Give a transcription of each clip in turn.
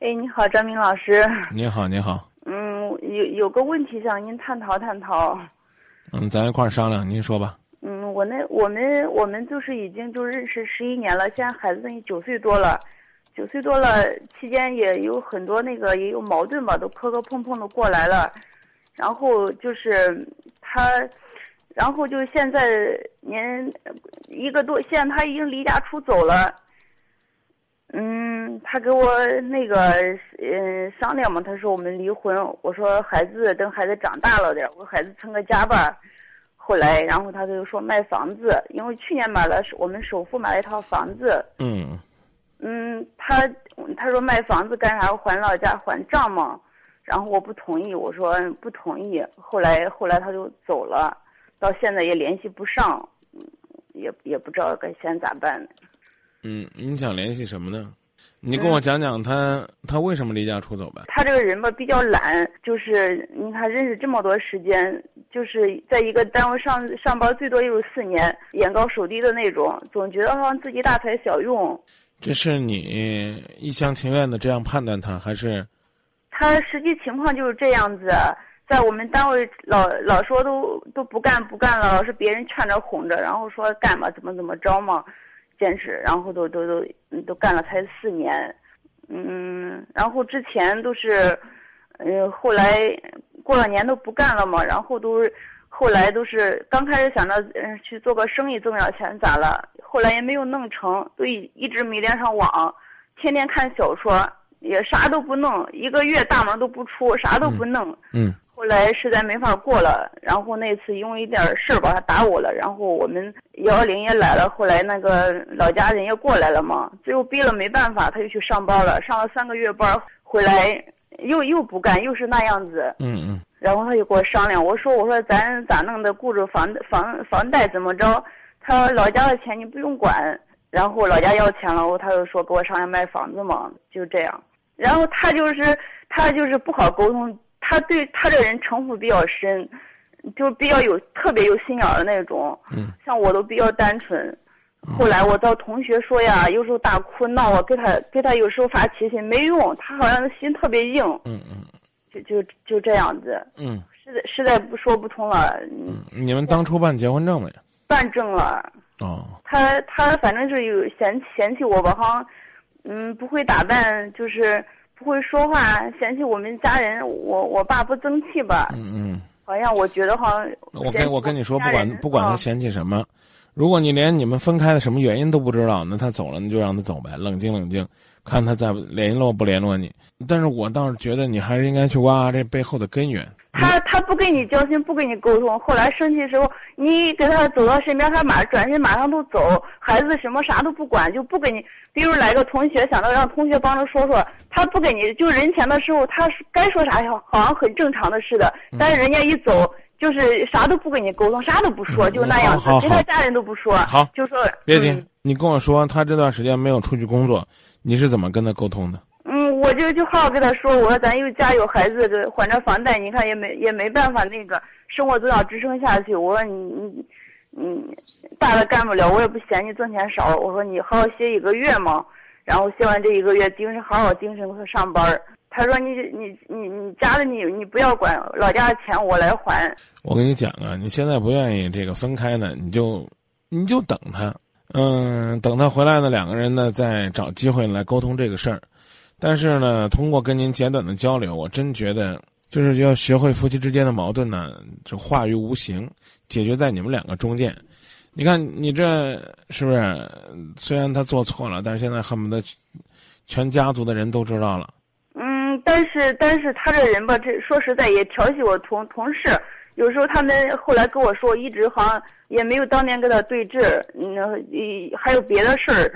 哎，你好，张明老师。你好，你好。嗯，有有个问题想您探讨探讨。嗯，咱一块儿商量，您说吧。嗯，我那我们我们就是已经就认识十一年了，现在孩子九岁多了，九岁多了期间也有很多那个也有矛盾吧，都磕磕碰碰的过来了。然后就是他，然后就现在您一个多，现在他已经离家出走了。嗯，他给我那个嗯商量嘛，他说我们离婚。我说孩子等孩子长大了点，我孩子成个家吧。后来，然后他就说卖房子，因为去年买了我们首付买了一套房子。嗯。嗯，他他说卖房子干啥？还老家还账嘛。然后我不同意，我说不同意。后来后来他就走了，到现在也联系不上，也也不知道该先咋办呢。嗯，你想联系什么呢？你跟我讲讲他他为什么离家出走呗？他这个人吧比较懒，就是你看认识这么多时间，就是在一个单位上上班最多就是四年，眼高手低的那种，总觉得好像自己大材小用。这是你一厢情愿的这样判断他，还是？他实际情况就是这样子，在我们单位老老说都都不干不干了，老是别人劝着哄着，然后说干嘛怎么怎么着嘛。坚持，然后都都都都干了才四年，嗯，然后之前都是，呃，后来过了年都不干了嘛，然后都后来都是刚开始想着嗯去做个生意挣点钱咋了，后来也没有弄成，都一一直没连上网，天天看小说，也啥都不弄，一个月大门都不出，啥都不弄，嗯。后来实在没法过了，然后那次因为一点事儿吧，他打我了，然后我们幺幺零也来了，后来那个老家人也过来了嘛，最后逼了没办法，他就去上班了，上了三个月班，回来又又不干，又是那样子。嗯嗯。然后他就跟我商量，我说我说咱咋弄的，顾着房房房贷怎么着？他老家的钱你不用管，然后老家要钱了，他就说给我商量卖房子嘛，就这样。然后他就是他就是不好沟通。他对他这人城府比较深，就比较有特别有心眼的那种。嗯。像我都比较单纯，后来我到同学说呀，有时候大哭闹啊，给他给他有时候发脾气没用，他好像心特别硬。嗯嗯。就就就这样子。嗯。实在实在不说不通了。嗯。你们当初办结婚证没？办证了。哦。他他反正是有嫌嫌弃我吧，好像嗯不会打扮，就是。不会说话，嫌弃我们家人，我我爸不争气吧？嗯嗯，好像我觉得好像。我跟我跟你说，不管不管他嫌弃什么，如果你连你们分开的什么原因都不知道，那他走了，你就让他走呗，冷静冷静，看他再联络不联络你。但是我倒是觉得你还是应该去挖挖这背后的根源。他他不跟你交心，不跟你沟通，后来生气的时候，你给他走到身边，他马转身马上都走，孩子什么啥都不管，就不跟你。比如来个同学，想到让同学帮着说说，他不跟你就人前的时候，他该说啥好像很正常的似的，但是人家一走，就是啥都不跟你沟通，啥都不说，就那样子，其他家人都不说，好，就说别急，你跟我说，他这段时间没有出去工作，你是怎么跟他沟通的？我就就好好跟他说，我说咱有家有孩子，这还着房贷，你看也没也没办法那个生活都要支撑下去。我说你你你大的干不了，我也不嫌你挣钱少。我说你好好歇一个月嘛，然后歇完这一个月，精神好好精神去上班。他说你你你你家的你你不要管，老家的钱我来还。我跟你讲啊，你现在不愿意这个分开呢，你就你就等他，嗯，等他回来呢，两个人呢再找机会来沟通这个事儿。但是呢，通过跟您简短的交流，我真觉得就是要学会夫妻之间的矛盾呢，就化于无形，解决在你们两个中间。你看，你这是不是？虽然他做错了，但是现在恨不得全家族的人都知道了。嗯，但是但是他这人吧，这说实在也调戏我同同事。有时候他们后来跟我说，一直好像也没有当年跟他对峙，嗯，还有别的事儿。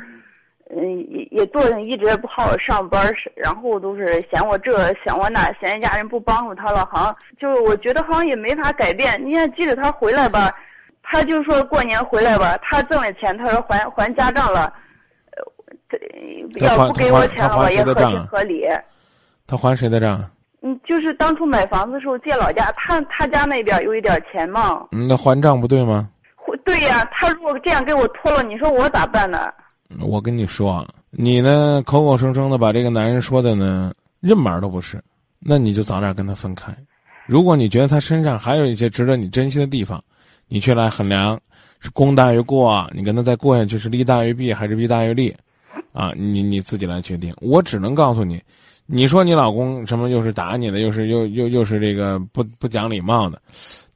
嗯，也也做一直不好好上班，然后都是嫌我这嫌我那，嫌家人不帮助他了，好像就是我觉得好像也没法改变。你看，即使他回来吧，他就说过年回来吧，他挣了钱，他说还还家账了，呃，要不给我钱了，也合情合理。他还谁的账？嗯，就是当初买房子的时候借老家，他他家那边有一点钱嘛。嗯，那还账不对吗？对呀，他如果这样给我拖了，你说我咋办呢？我跟你说啊，你呢，口口声声的把这个男人说的呢，任门都不是，那你就早点跟他分开。如果你觉得他身上还有一些值得你珍惜的地方，你去来衡量，是功大于过，你跟他再过下去是利大于弊还是弊大于利，啊，你你自己来决定。我只能告诉你，你说你老公什么又是打你的，又是又又又是这个不不讲礼貌的，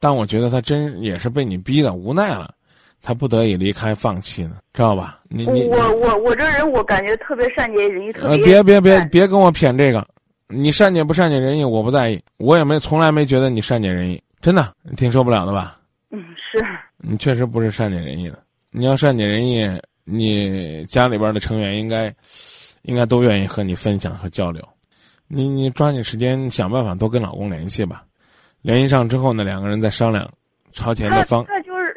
但我觉得他真也是被你逼的无奈了。才不得已离开放弃呢，知道吧？你你我我我这人我感觉特别善解人意，特别别别别别跟我谝这个，你善解不善解人意我不在意，我也没从来没觉得你善解人意，真的，你挺受不了的吧？嗯，是。你确实不是善解人意的，你要善解人意，你家里边的成员应该，应该都愿意和你分享和交流，你你抓紧时间想办法多跟老公联系吧，联系上之后呢，两个人再商量朝前的方。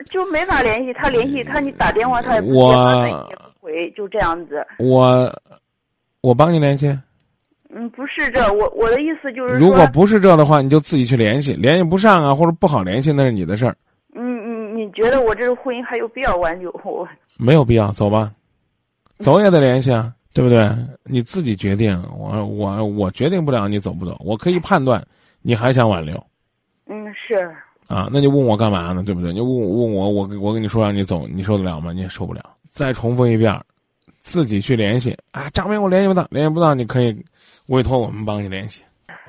就没法联系他，联系他，你打电话他也不回，就这样子。我，我帮你联系。嗯，不是这，我我的意思就是如果不是这的话，你就自己去联系，联系不上啊，或者不好联系，那是你的事儿。你你，你觉得我这个婚姻还有必要挽留？我没有必要，走吧，走也得联系啊，对不对？你自己决定，我我我决定不了你走不走，我可以判断你还想挽留。嗯，是。啊，那你问我干嘛呢？对不对？你问我问我，我我跟你说让你走，你受得了吗？你也受不了。再重复一遍，自己去联系啊。张明，我联系不到，联系不到，你可以委托我们帮你联系。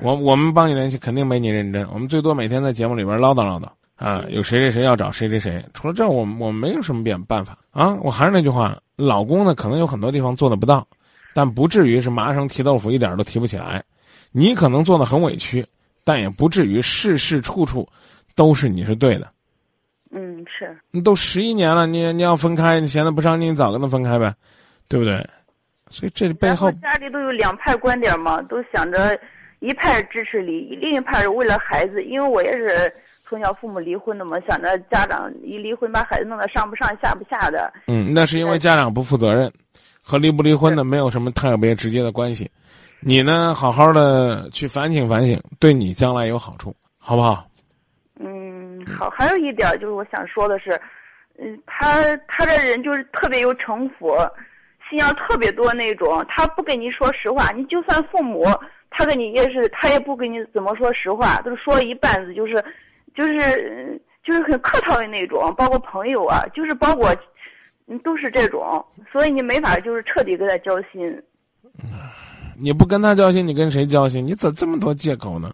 我我们帮你联系，肯定没你认真。我们最多每天在节目里边唠叨唠叨啊，有谁谁谁要找谁谁谁。除了这，我我没有什么变办法啊。我还是那句话，老公呢可能有很多地方做的不到，但不至于是麻绳提豆腐一点都提不起来。你可能做的很委屈，但也不至于事事处处。都是你是对的，嗯，是。你都十一年了，你你要分开，你闲的不上进，你早跟他分开呗，对不对？所以这背后家里都有两派观点嘛，都想着一派支持离，另一派是为了孩子。因为我也是从小父母离婚的嘛，想着家长一离婚把孩子弄得上不上下不下的。嗯，那是因为家长不负责任，和离不离婚的没有什么特别直接的关系。你呢，好好的去反省反省，对你将来有好处，好不好？好，还有一点就是我想说的是，嗯，他他这人就是特别有城府，心眼特别多那种。他不跟你说实话，你就算父母，他跟你也是，他也不跟你怎么说实话，都是说一半子，就是，就是就是很客套的那种。包括朋友啊，就是包括，嗯，都是这种。所以你没法就是彻底跟他交心。你不跟他交心，你跟谁交心？你怎这么多借口呢？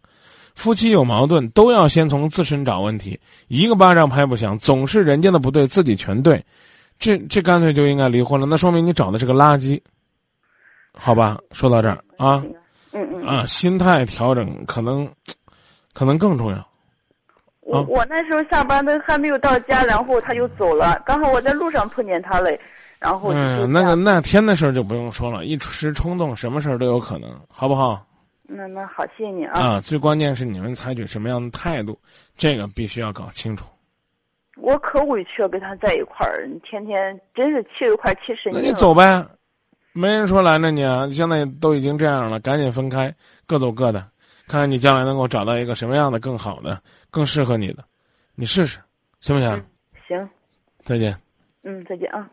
夫妻有矛盾，都要先从自身找问题。一个巴掌拍不响，总是人家的不对，自己全对，这这干脆就应该离婚了。那说明你找的是个垃圾，好吧？说到这儿啊，嗯嗯啊，心态调整可能，可能更重要。我我那时候下班都还没有到家，然后他就走了。刚好我在路上碰见他了，然后嗯，那个那天的事儿就不用说了，一时冲动，什么事儿都有可能，好不好？那那好，谢谢你啊！啊，最关键是你们采取什么样的态度，这个必须要搞清楚。我可委屈了，跟他在一块儿，你天天真是气都快气神经了。那你走呗，没人说拦着你啊！现在都已经这样了，赶紧分开，各走各的，看看你将来能够找到一个什么样的更好的、更适合你的，你试试，行不行？行。再见。嗯，再见啊。